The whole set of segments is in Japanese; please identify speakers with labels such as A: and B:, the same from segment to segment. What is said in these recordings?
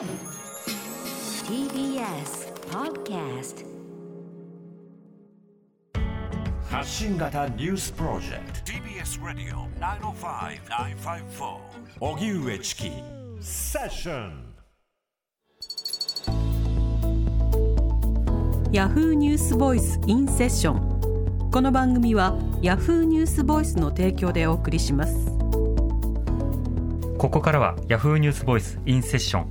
A: TBS Podcast
B: 発信型ニュースプロジェクト。
C: TBS Radio 905-954
B: 荻上チキセッション
D: ヤフーニュースボイスインセッションこの番組はヤフーニュースボイスの提供でお送りします。
E: ここからはヤフーニュースボイスインセッション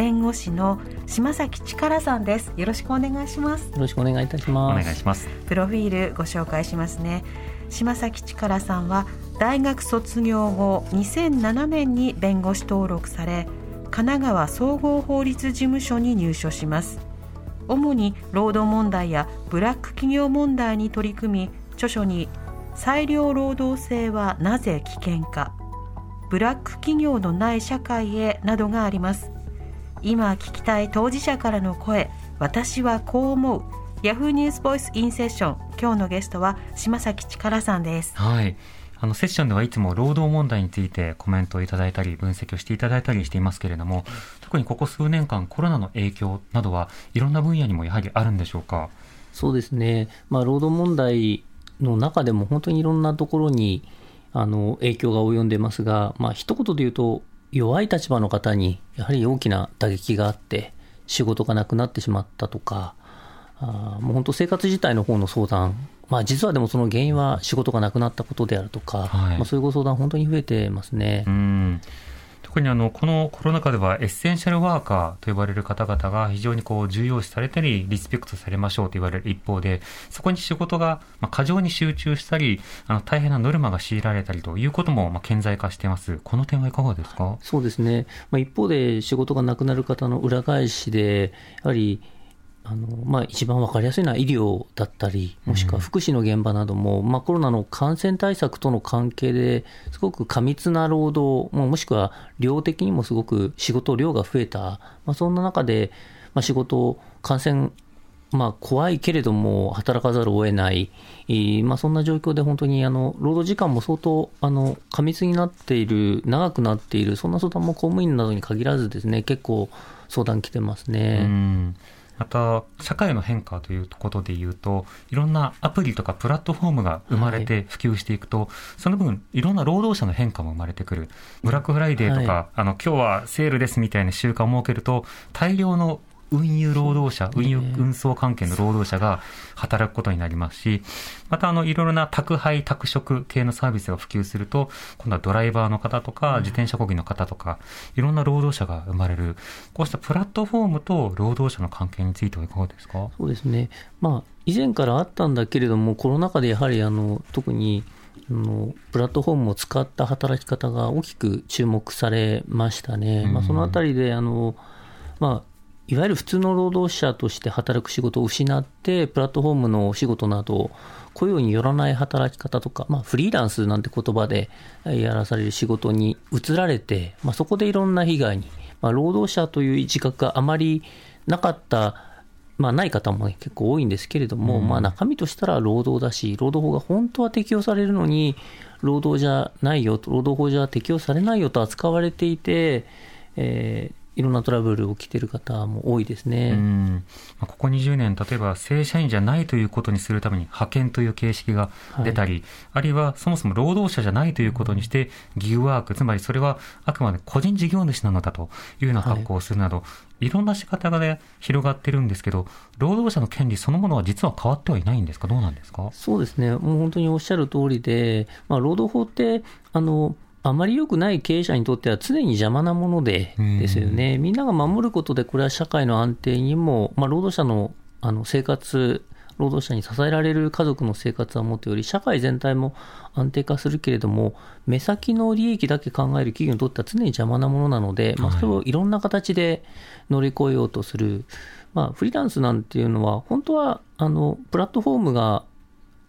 D: 弁護士の島崎力さんです。よろしくお願いします。
F: よろしくお願いいたし
E: お
F: ます。
E: 願いします。
D: プロフィールご紹介しますね。島崎力さんは大学卒業後2007年に弁護士登録され神奈川総合法律事務所に入所します。主に労働問題やブラック企業問題に取り組み著書に裁量労働制はなぜ危険かブラック企業のない社会へなどがあります今聞きたい当事者からの声私はこう思う。ヤフーニュースボイスインセッション今日のゲストは島崎力さんです。
E: はい。あのセッションではいつも労働問題についてコメントをいただいたり分析をしていただいたりしていますけれども特にここ数年間コロナの影響などはいろんな分野にもやはりあるんでしょうか？
F: そうですね。まあ、労働問題の中でも本当にいろんなところにあの影響が及んでますが、まあ、一言で言うと、弱い立場の方にやはり大きな打撃があって、仕事がなくなってしまったとか、あーもう本当生活自体の方の相談、まあ、実はでもその原因は仕事がなくなったことであるとか、
E: はい
F: まあ、そういうご相談本当に増えてますね。
E: 特にあのこのコロナ禍ではエッセンシャルワーカーと呼ばれる方々が非常にこう重要視されたりリスペクトされましょうと言われる一方でそこに仕事が過剰に集中したりあの大変なノルマが強いられたりということもまあ顕在化しています。この点はいかがですか？
F: そうですね、まあ、一方で仕事がなくなる方の裏返しで、やはりあの、まあ、一番分かりやすいのは医療だったり、もしくは福祉の現場なども、まあ、コロナの感染対策との関係ですごく過密な労働、ももしくは量的にもすごく仕事量が増えた、まあ、そんな中で、まあ、仕事、感染まあ、怖いけれども働かざるを得ない、えーまあ、そんな状況で本当にあの労働時間も相当あの過密になっている、長くなっている、そんな相談も公務員などに限らずですね、結構相談来てます
E: う
F: ね。
E: んまた、社会の変化ということで言うと、いろんなアプリとかプラットフォームが生まれて普及していくと、その分、いろんな労働者の変化も生まれてくる。ブラックフライデーとか、
F: は
E: あの、今日はセールですみたいな習慣を設けると、大量の運輸労働者、運輸
F: ね
E: 運送関係の労働者が働くことになりますし、またあの、いろいろな宅配、宅食系のサービスが普及すると、今度はドライバーの方とか、自転車こぎの方とか、いろんな労働者が生まれる。こうしたプラットフォームと労働者の関係についてはいかがですか？
F: そうですね、まあ、以前からあったんだけれども、コロナ禍でやはりあの特にあのプラットフォームを使った働き方が大きく注目されましたね。まあ、そのあたりであの、まあいわゆる普通の労働者として働く仕事を失って、プラットフォームのお仕事など、雇用によらない働き方とか、まあ、フリーランスなんて言葉でやらされる仕事に移られて、まあ、そこでいろんな被害に、まあ、労働者という自覚があまりなかったまあ、ない方も、ね、結構多いんですけれども、まあ、中身としたら労働だし、労働法が本当は適用されるのに、労働じゃないよと、労働法じゃ適用されないよと扱われていて、えーいろんなトラブル起きてる方も多いですね。
E: ここ20年、例えば正社員じゃないということにするために派遣という形式が出たり、あるいはそもそも労働者じゃないということにして、ギグワーク、つまりそれはあくまで個人事業主なのだというような格好をするなど、い、ろんな仕方がね、広がってるんですけど、労働者の権利そのものは実は変わってはいないんですか、どうなんですか？
F: そうですね、もう本当におっしゃる通りで、まあ、労働法って、あの、あまり良くない経営者にとっては常に邪魔なものでですよね。みんなが守ることで、これは社会の安定にも、まあ、労働者のあの生活、労働者に支えられる家族の生活はもとより、社会全体も安定化するけれども、目先の利益だけ考える企業にとっては常に邪魔なものなので、まあ、それをいろんな形で乗り越えようとする、まあ、フリーランスなんていうのは、本当はあのプラットフォームが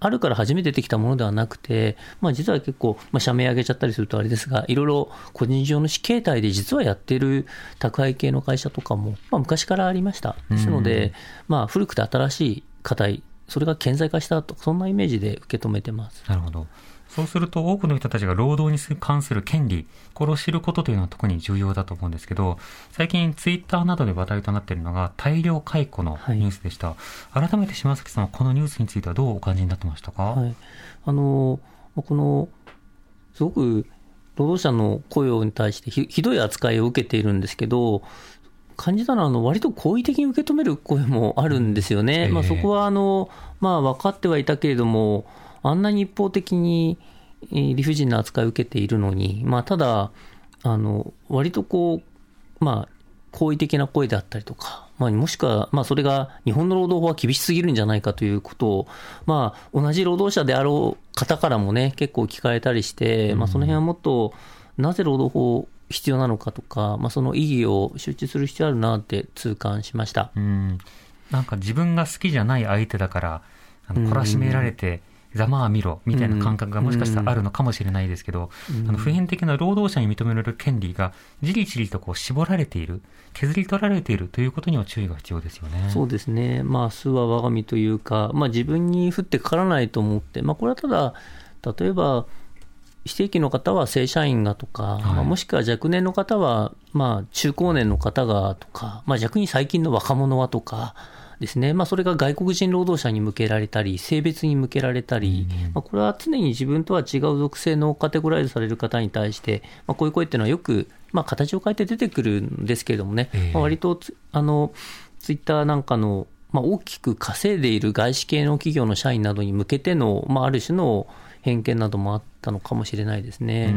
F: あるから初めてできたものではなくて、まあ、実は結構、まあ、社名上げちゃったりするとあれですが、いろいろ個人事業主形態で実はやってる宅配系の会社とかも、まあ、昔からありました。ですので、まあ、古くて新しい課題、それが顕在化したと、そんなイメージで受け止めてます。
E: なるほど。そうすると多くの人たちが労働に関する権利、これを知ることというのは特に重要だと思うんですけど、最近ツイッターなどで話題となっているのが大量解雇のニュースでした。はい、改めて島崎さんはこのニュースについてはどうお感じになってましたか、はい、
F: あの、この、すごく労働者の雇用に対してひひどい扱いを受けているんですけど、感じたのは、あの割と好意的に受け止める声もあるんですよね。えー、まあ、そこはあの、まあ、分かってはいたけれども、あんなに一方的に理不尽な扱いを受けているのに、まあ、ただ、あの、割とこう、まあ、好意的な声であったりとか、まあ、もしくは、まあ、それが日本の労働法は厳しすぎるんじゃないかということを、まあ、同じ労働者であろう方からもね、結構聞かれたりして、まあ、その辺はもっと、なぜ労働法必要なのかとか、まあ、その意義を周知する必要あるなって痛感しました。
E: うんなんか自分が好きじゃない相手だから、あの懲らしめられて、ざまあ見ろみたいな感覚がもしかしたらあるのかもしれないですけど、うん、あの普遍的な労働者に認められる権利がじりじりとこう絞られている、削り取られているということには注意が必要ですよね。
F: そうですね。まあ、数は我が身というか、まあ自分に降ってかからないと思って、まあこれはただ、例えば、非正規の方は正社員がとか、はい、まあ、もしくは若年の方は、まあ中高年の方がとか、まあ逆に最近の若者はとか、ですね、まあ、それが外国人労働者に向けられたり、性別に向けられたり、まあ、これは常に自分とは違う属性のカテゴライズされる方に対して、まあ、こういう声っていうのはよく、まあ、形を変えて出てくるんですけれどもね、まあ、割とあのツイッターなんかの、まあ、大きく稼いでいる外資系の企業の社員などに向けての、まあ、ある種の偏見などもあったのかもしれないですね。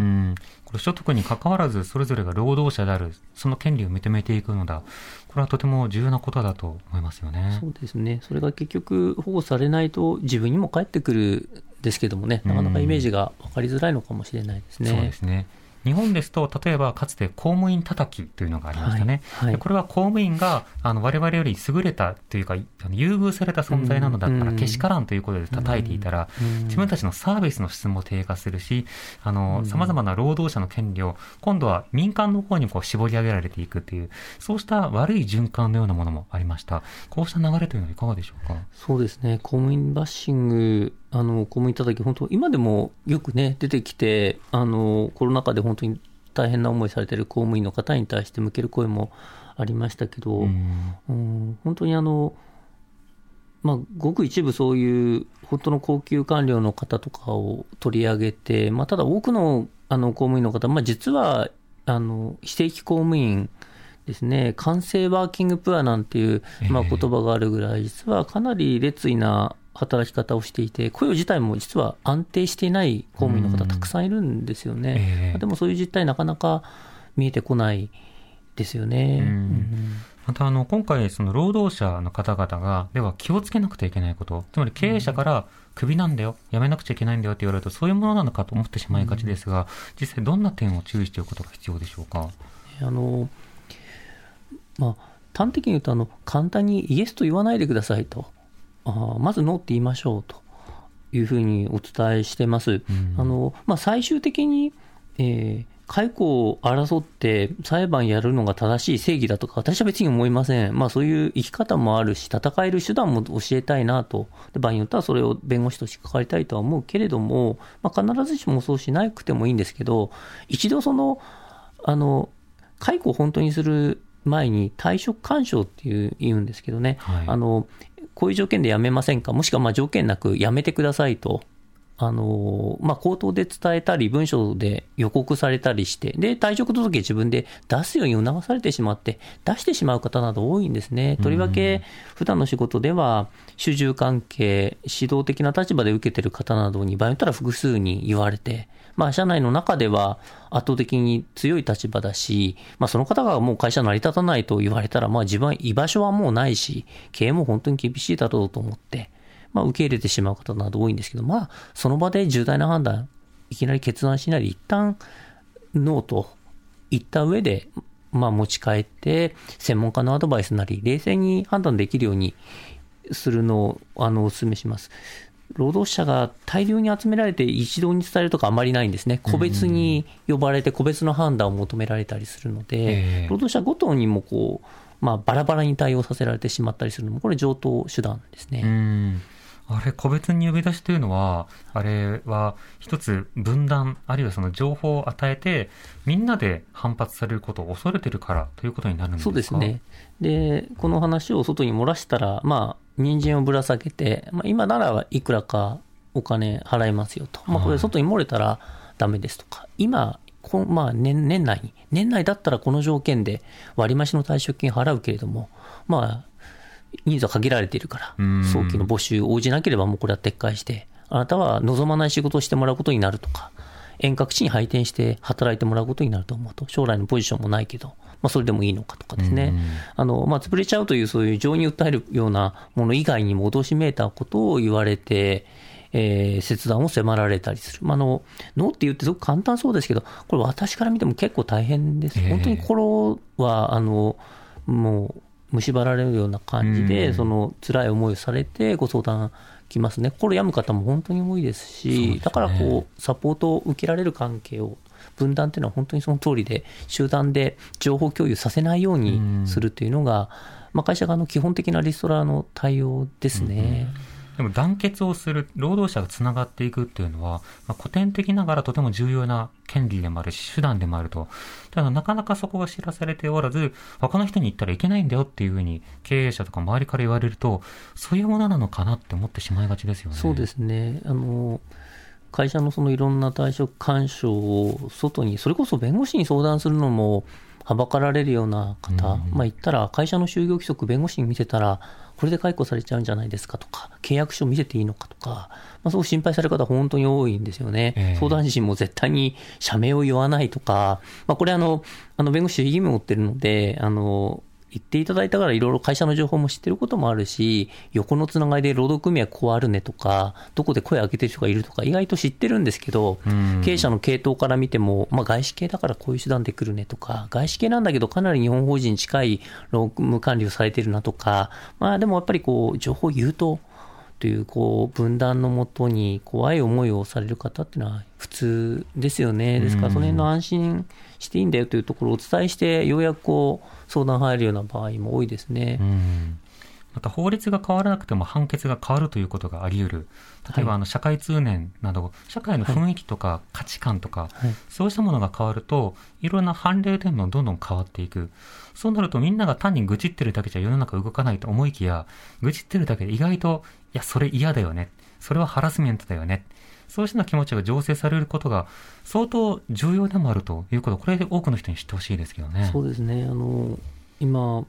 E: うんこれ所得に関わらず、それぞれが労働者である、その権利を認めていくのだ、これはとても重要なことだと思いますよね。
F: そうですね。それが結局保護されないと自分にも返ってくるですけどもね、なかなかイメージが分かりづらいのかもしれないですね。
E: そうですね。日本ですと、例えばかつて公務員叩きというのがありましたね。はいはい、これは公務員があの我々より優れたというか、優遇された存在なのだったら、けしからんということで叩いていたら、自分たちのサービスの質も低下するし、あの、様々な労働者の権利を、今度は民間の方にこう絞り上げられていくという、そうした悪い循環のようなものもありました。こうした流れというのはいかがでしょうか？
F: そうですね。公務員バッシングあの、公務員叩き、本当、今でもよくね、出てきて、あの、コロナ禍で本当に大変な思いされている公務員の方に対して向ける声もありましたけど、うん、うん、本当にあの、まあ、ごく一部そういう本当の高級官僚の方とかを取り上げて、まあ、ただ多くのあの公務員の方、まあ、実はあの非正規公務員ですね、完成ワーキングプアなんていう、まあ、言葉があるぐらい、実はかなり劣位な働き方をしていて、雇用自体も実は安定していない公務員の方、たくさんいるんですよね、えー、でもそういう実態、なかなか見えてこないですよね。うん、
E: またあの今回、その労働者の方々が、では気をつけなくてはいけないこと、つまり経営者からクビなんだよ、辞めなくちゃいけないんだよって言われると、そういうものなのかと思ってしまいがちですが、実際、どんな点を注意しておくことが必要でしょうか？
F: あのまあ、端的に言うとあの、簡単にイエスと言わないでくださいと。あまずノーって言いましょうというふうにお伝えしてます。うん、あのまあ、最終的に、えー、解雇を争って裁判やるのが正しい正義だとか、私は別に思いません。まあそういう生き方もあるし、戦える手段も教えたいなと。で場合によってはそれを弁護士として関わりたいとは思うけれども、まあ必ずしもそうしなくてもいいんですけど、一度その、あの、解雇を本当にする前に退職勧奨っていう言うんですけどね、はい、あのこういう条件で辞めませんか、もしくはまあ条件なく辞めてくださいと、あのまあ、口頭で伝えたり、文書で予告されたりして、で、退職届自分で出すように促されてしまって、出してしまう方など多いんですね。とりわけ、普段の仕事では、主従関係、指導的な立場で受けてる方などに、場合によったら複数に言われて、まあ、社内の中では圧倒的に強い立場だし、まあ、その方がもう会社成り立たないと言われたら、まあ、自分は居場所はもうないし、経営も本当に厳しいだろうと思って、まあ、受け入れてしまう方など多いんですけど、まあ、その場で重大な判断、いきなり決断しないで、一旦ノーと言った上で、まあ、持ち帰って、専門家のアドバイスなり、冷静に判断できるようにするのをあのお勧めします。労働者が大量に集められて一堂に伝えるとかあまりないんですね。個別に呼ばれて個別の判断を求められたりするの
E: ええ
F: で、労働者ごとにもこう、まあ、バラバラに対応させられてしまったりするのも、これ上等手段ですね。
E: うんあれ、個別に呼び出しというのは、あれは一つ分断、あるいはその情報を与えて、みんなで反発されることを恐れてるからということになるんですか？
F: そうです。ね。で、この話を外に漏らしたら、まあ、人参をぶら下げて、まあ、今ならいくらかお金払いますよと。まあ、これ外に漏れたらダメですとか。今、こまあ年、年内に、年内だったらこの条件で割増の退職金払うけれども、まあ、人数は限られているから
E: うん、
F: 早期の募集応じなければもうこれは撤回して、あなたは望まない仕事をしてもらうことになるとか、遠隔地に配転して働いてもらうことになると思うと、将来のポジションもないけど、まあ、それでもいいのかとかですね、あのまあ、潰れちゃうという、そういう情に訴えるようなもの以外にも脅しめいたことを言われて、えー切断を迫られたりする、まあ、あのノーって言ってすごく簡単そうですけど、これ、私から見ても結構大変です、
E: ええ。
F: 本当に心はあのもう蝕られるような感じで、
E: うん。
F: その辛い思いをされて、ご相談来ますね、心病む方も本当に多いですし、
E: すね。
F: だからこう、サポートを受けられる関係を、分断っていうのは本当にその通りで、集団で情報共有させないようにするっていうのが、まあ、会社側の基本的なリストラの対応ですね。
E: でも団結をする、労働者がつながっていくっていうのは、まあ、古典的ながらとても重要な権利でもあるし、手段でもあると。ただなかなかそこが知らされておらず、他の人に言ったらいけないんだよっていうふうに経営者とか周りから言われると、そういうものなのかなって思ってしまいがちですよね。
F: そうですね。あの、会社のそのいろんな退職干渉を外に、それこそ弁護士に相談するのも、はばかられるような方、まあ言ったら、会社の就業規則、弁護士に見せたら、これで解雇されちゃうんじゃないですかとか、契約書見せていいのかとか、まあ、すごく心配される方、本当に多いんですよね。
E: ええ
F: 相談陣も絶対に社名を言わないとか、まあ、これあの、あの弁護士、義務を負ってるので、あの、言っていただいたからいろいろ会社の情報も知ってることもあるし、横のつながりで労働組合こうあるねとか、どこで声上げてる人がいるとか、意外と知ってるんですけど、
E: うん。
F: 経営者の系統から見ても、まあ、外資系だからこういう手段で来るねとか、外資系なんだけどかなり日本法人に近い労務管理をされてるなとか、まあでもやっぱりこう、情報を言うと、というこう分断のもとに怖い思いをされる方っていうのは普通ですよね。ですから、その辺の安心していいんだよというところをお伝えして、ようやくこう相談入るような場合も多いですね。
E: うんまた法律が変わらなくても判決が変わるということがあり得る。例えば
F: はい
E: あの社会通念など、社会の雰囲気とか価値観とか、
F: はい
E: そうしたものが変わると、いろんな判例というのもどんどん変わっていく。そうなるとみんなが単に愚痴ってるだけじゃ世の中動かないと思いきや、愚痴ってるだけで意外と、いいや、それ嫌だよね。それはハラスメントだよね。そうした気持ちが醸成されることが相当重要でもあるということ、これで多くの人に知ってほしいですけどね。
F: そうですね、あの今、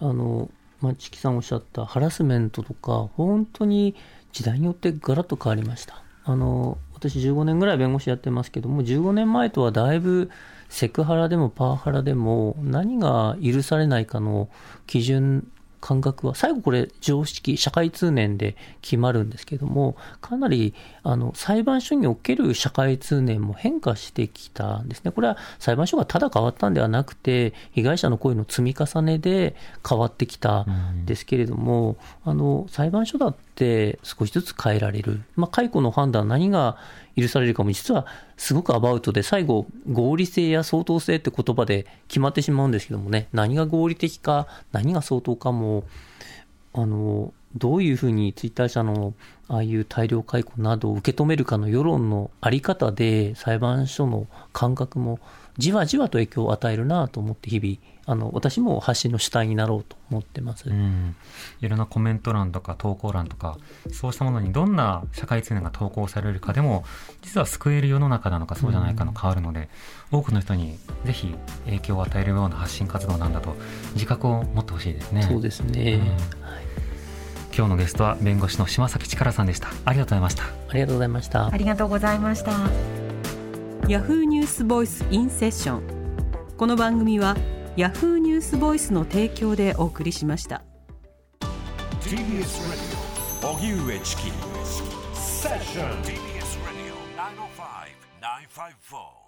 F: あのまあ、チキさんおっしゃったハラスメントとか、本当に時代によってガラッと変わりました。あの私、15年ぐらい弁護士やってますけども、15年前とはだいぶセクハラでもパワハラでも、何が許されないかの基準、感覚は、最後これ、常識、社会通念で決まるんですけども、かなりあの裁判所における社会通念も変化してきたんですね。これは裁判所がただ変わったんではなくて、被害者の声の積み重ねで変わってきたんですけれども、あの裁判所だって少しずつ変えられる、まあ、解雇の判断、何が許されるかも、実はすごくアバウトで、最後、合理性や相当性って言葉で決まってしまうんですけどもね、何が合理的か、何が相当かも、あのどういうふうにツイッター社のああいう大量解雇などを受け止めるかの世論のあり方で裁判所の感覚もじわじわと影響を与えるなと思って日々あの私も発信の主体になろうと思ってます。
E: うん、いろんなコメント欄とか投稿欄とかそうしたものにどんな社会通念が投稿されるかでも実は救える世の中なのかそうじゃないかの変わるので、多くの人にぜひ影響を与えるような発信活動なんだと自覚を持ってほしいですね。
F: そうですね、
E: うん
F: はい
E: 今日のゲストは弁護士の島崎力さんでした。ありがとうございました。
F: ありがとうございました
D: あ。りがとうございましたヤフーニュースボイスインセッションこの番組はヤフーニュースボイスの提供でお送りしました
B: TBS Radio 荻上チキセッション
C: TBS Radio 905 954